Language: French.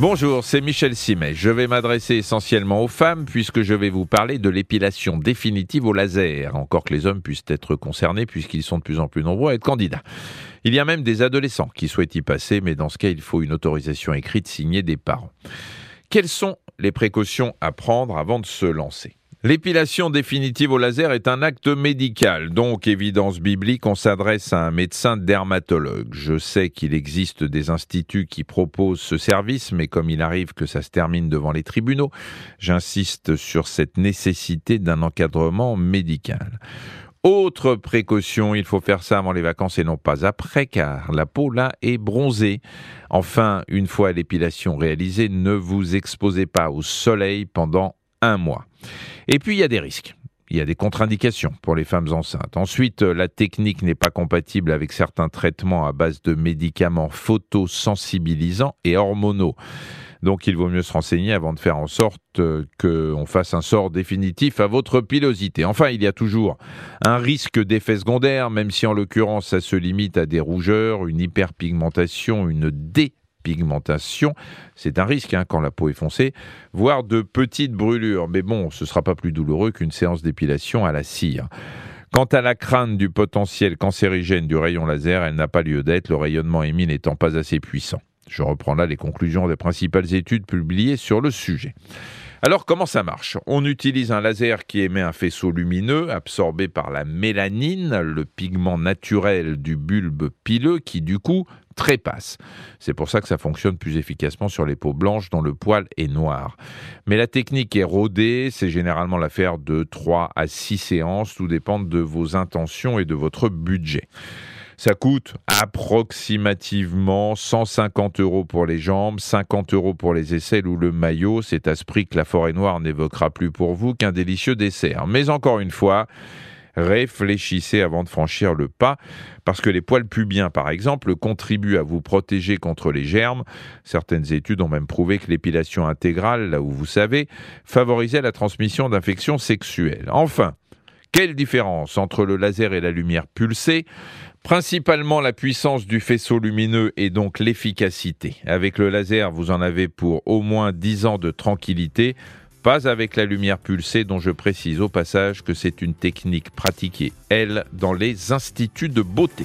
Bonjour, c'est Michel Simet. Je vais m'adresser essentiellement aux femmes puisque je vais vous parler de l'épilation définitive au laser, encore que les hommes puissent être concernés puisqu'ils sont de plus en plus nombreux à être candidats. Il y a même des adolescents qui souhaitent y passer, mais dans ce cas, il faut une autorisation écrite signée des parents. Quelles sont les précautions à prendre avant de se lancer? L'épilation définitive au laser est un acte médical, donc évidence biblique, on s'adresse à un médecin dermatologue. Je sais qu'il existe des instituts qui proposent ce service, mais comme il arrive que ça se termine devant les tribunaux, j'insiste sur cette nécessité d'un encadrement médical. Autre précaution, il faut faire ça avant les vacances et non pas après, car la peau là est bronzée. Enfin, une fois l'épilation réalisée, ne vous exposez pas au soleil pendant un mois. Et puis, il y a des risques. Il y a des contre-indications pour les femmes enceintes. Ensuite, la technique n'est pas compatible avec certains traitements à base de médicaments photosensibilisants et hormonaux. Donc il vaut mieux se renseigner avant de faire en sorte euh, qu'on fasse un sort définitif à votre pilosité. Enfin, il y a toujours un risque d'effet secondaire, même si en l'occurrence ça se limite à des rougeurs, une hyperpigmentation, une dé pigmentation. C'est un risque hein, quand la peau est foncée, voire de petites brûlures. Mais bon, ce ne sera pas plus douloureux qu'une séance d'épilation à la cire. Quant à la crainte du potentiel cancérigène du rayon laser, elle n'a pas lieu d'être, le rayonnement émis n'étant pas assez puissant. Je reprends là les conclusions des principales études publiées sur le sujet. Alors comment ça marche? On utilise un laser qui émet un faisceau lumineux absorbé par la mélanine, le pigment naturel du bulbe pileux qui du coup trépasse. C'est pour ça que ça fonctionne plus efficacement sur les peaux blanches dont le poil est noir. Mais la technique est rodée, c'est généralement l'affaire de 3 à 6 séances, tout dépend de vos intentions et de votre budget. Ça coûte approximativement 150 euros pour les jambes, 50 euros pour les aisselles ou le maillot. C'est à ce prix que la forêt noire n'évoquera plus pour vous qu'un délicieux dessert. Mais encore une fois, réfléchissez avant de franchir le pas, parce que les poils pubiens, par exemple, contribuent à vous protéger contre les germes. Certaines études ont même prouvé que l'épilation intégrale, là où vous savez, favorisait la transmission d'infections sexuelles. Enfin, quelle différence entre le laser et la lumière pulsée? Principalement la puissance du faisceau lumineux et donc l'efficacité. Avec le laser, vous en avez pour au moins 10 ans de tranquillité, pas avec la lumière pulsée dont je précise au passage que c'est une technique pratiquée, elle, dans les instituts de beauté.